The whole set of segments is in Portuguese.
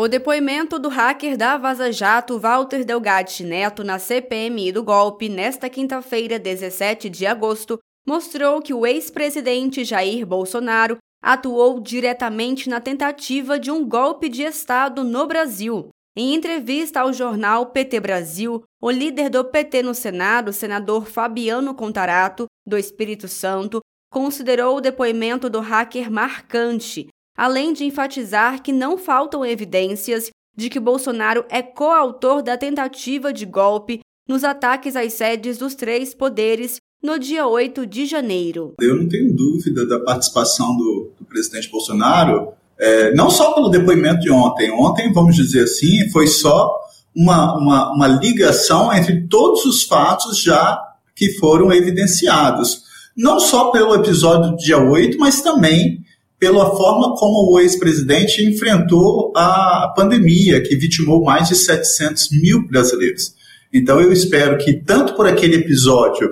O depoimento do hacker da Vaza Jato, Walter Delgatti Neto, na CPMI do golpe, nesta quinta-feira, 17 de agosto, mostrou que o ex-presidente Jair Bolsonaro atuou diretamente na tentativa de um golpe de Estado no Brasil. Em entrevista ao jornal PT Brasil, o líder do PT no Senado, senador Fabiano Contarato, do Espírito Santo, considerou o depoimento do hacker marcante, além de enfatizar que não faltam evidências de que Bolsonaro é coautor da tentativa de golpe nos ataques às sedes dos três poderes no dia 8 de janeiro. Eu não tenho dúvida da participação do, do presidente Bolsonaro, é, não só pelo depoimento de ontem. Ontem, vamos dizer assim, foi só uma, uma, uma ligação entre todos os fatos já que foram evidenciados. Não só pelo episódio do dia 8, mas também pela forma como o ex-presidente enfrentou a pandemia, que vitimou mais de 700 mil brasileiros. Então, eu espero que, tanto por aquele episódio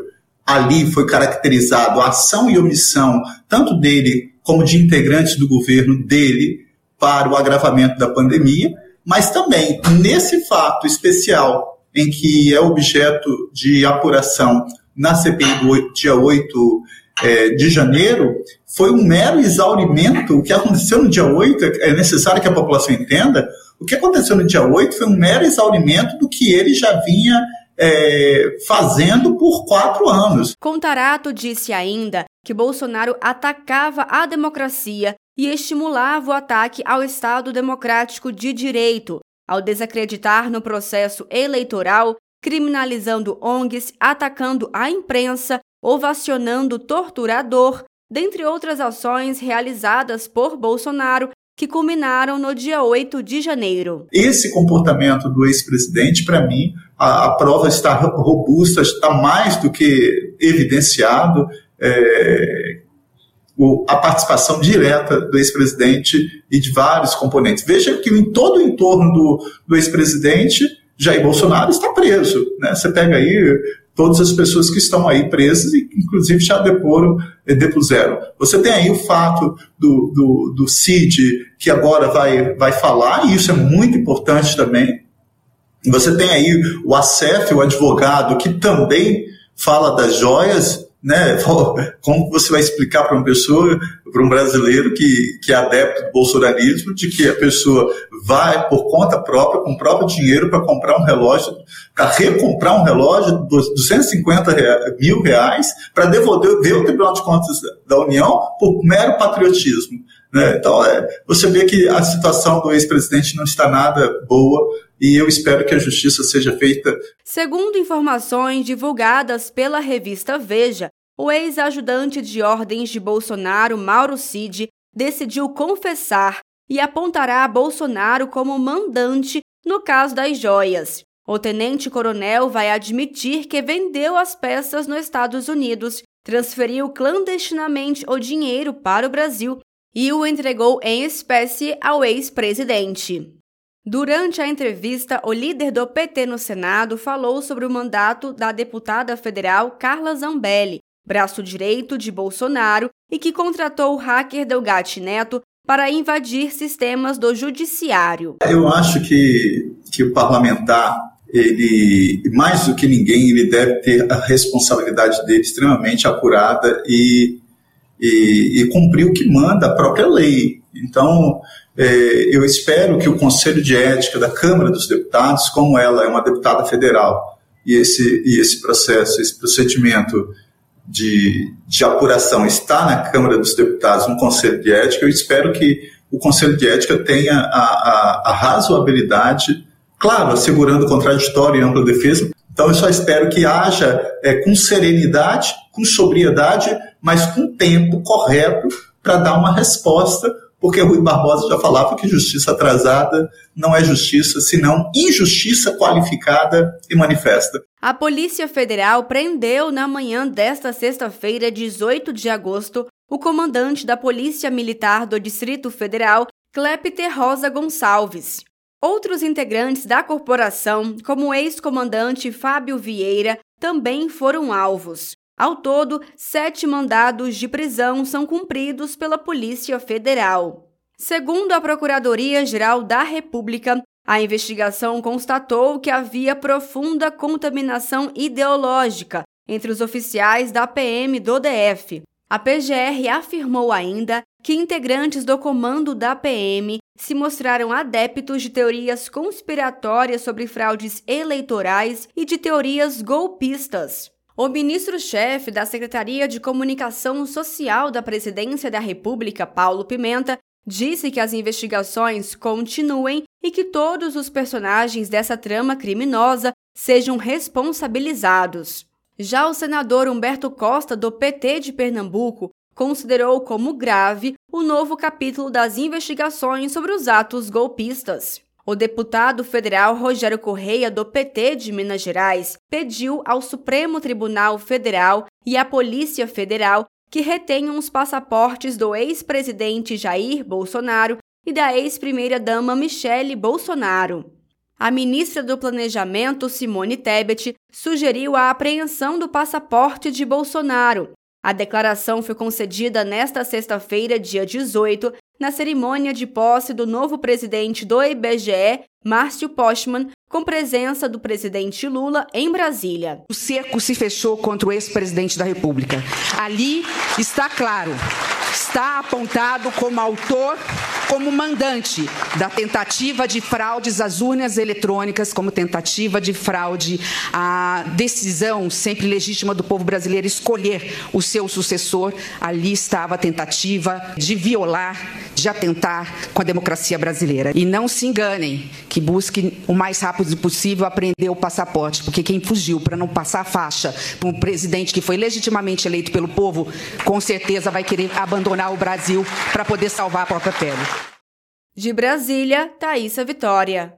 ali foi caracterizado a ação e omissão, tanto dele como de integrantes do governo dele, para o agravamento da pandemia, mas também nesse fato especial em que é objeto de apuração na CPI do dia 8 é, de janeiro, foi um mero exaurimento. O que aconteceu no dia 8, é necessário que a população entenda, o que aconteceu no dia 8 foi um mero exaurimento do que ele já vinha é, fazendo por quatro anos. Contarato disse ainda que Bolsonaro atacava a democracia e estimulava o ataque ao Estado democrático de direito, ao desacreditar no processo eleitoral, criminalizando ONGs, atacando a imprensa, ovacionando torturador, dentre outras ações realizadas por Bolsonaro que culminaram no dia 8 de janeiro. Esse comportamento do ex-presidente, para mim, a, a, prova está robusta, está mais do que evidenciado é, o, a participação direta do ex-presidente e de vários componentes. Veja que em todo o entorno do, do ex-presidente, Jair Bolsonaro está preso. Né? Você pega aí todas as pessoas que estão aí presas e inclusive já deporam, eh, depuseram. Você tem aí o fato do, do, do CID, que agora vai, vai falar, e isso é muito importante também. Você tem aí o ACEF, o advogado, que também fala das joias, né? Como você vai explicar para uma pessoa, para um brasileiro que, que é adepto do bolsonarismo, de que a pessoa vai por conta própria, com o próprio dinheiro, para comprar um relógio, para recomprar um relógio de 250 mil reais, para devolver o Tribunal de Contas da União por mero patriotismo. Né? Então, é, você vê que a situação do ex-presidente não está nada boa e eu espero que a justiça seja feita. Segundo informações divulgadas pela revista Veja, o ex-ajudante de ordens de Bolsonaro, Mauro Cid, decidiu confessar e apontará Bolsonaro como mandante no caso das joias. O tenente-coronel vai admitir que vendeu as peças nos Estados Unidos, transferiu clandestinamente o dinheiro para o Brasil e o entregou em espécie ao ex-presidente. Durante a entrevista, o líder do PT no Senado falou sobre o mandato da deputada federal Carla Zambelli, braço direito de Bolsonaro e que contratou o hacker Delgatti Neto para invadir sistemas do judiciário. Eu acho que, que o parlamentar, ele, mais do que ninguém, ele deve ter a responsabilidade dele extremamente apurada e, e, e cumprir o que manda a própria lei. Então, é, eu espero que o Conselho de Ética da Câmara dos Deputados, como ela é uma deputada federal, e esse, e esse processo, esse procedimento de, de apuração está na Câmara dos Deputados, no Conselho de Ética, eu espero que o Conselho de Ética tenha a, a, a razoabilidade, claro, assegurando contraditório e ampla defesa. Então, eu só espero que haja é, com serenidade, com sobriedade, mas com tempo correto para dar uma resposta porque Rui Barbosa já falava que justiça atrasada não é justiça, senão injustiça qualificada e manifesta. A Polícia Federal prendeu na manhã desta sexta-feira, 18 de agosto, o comandante da Polícia Militar do Distrito Federal, Clepter Rosa Gonçalves. Outros integrantes da corporação, como o ex-comandante Fábio Vieira, também foram alvos. Ao todo, sete mandados de prisão são cumpridos pela Polícia Federal. Segundo a Procuradoria-Geral da República, a investigação constatou que havia profunda contaminação ideológica entre os oficiais da PM do DF. A PGR afirmou ainda que integrantes do comando da PM se mostraram adeptos de teorias conspiratórias sobre fraudes eleitorais e de teorias golpistas. O ministro-chefe da Secretaria de Comunicação Social da Presidência da República, Paulo Pimenta, disse que as investigações continuem e que todos os personagens dessa trama criminosa sejam responsabilizados. Já o senador Humberto Costa, do PT de Pernambuco, considerou como grave o novo capítulo das investigações sobre os atos golpistas. O deputado federal Rogério Correia, do PT de Minas Gerais, pediu ao Supremo Tribunal Federal e à Polícia Federal que retenham os passaportes do ex-presidente Jair Bolsonaro e da ex-primeira-dama Michele Bolsonaro. A ministra do Planejamento, Simone Tebet, sugeriu a apreensão do passaporte de Bolsonaro. A declaração foi concedida nesta sexta-feira, dia 18, na cerimônia de posse do novo presidente do IBGE, Márcio Postman, com presença do presidente Lula em Brasília. O cerco se fechou contra o ex-presidente da República. Ali está claro, está apontado como autor como mandante da tentativa de fraudes às urnas eletrônicas, como tentativa de fraude à decisão sempre legítima do povo brasileiro escolher o seu sucessor, ali estava a tentativa de violar, de atentar com a democracia brasileira. E não se enganem, que busquem o mais rápido possível aprender o passaporte, porque quem fugiu para não passar a faixa para um presidente que foi legitimamente eleito pelo povo, com certeza vai querer abandonar o Brasil para poder salvar a própria pele. De Brasília, Thaisa Vitória.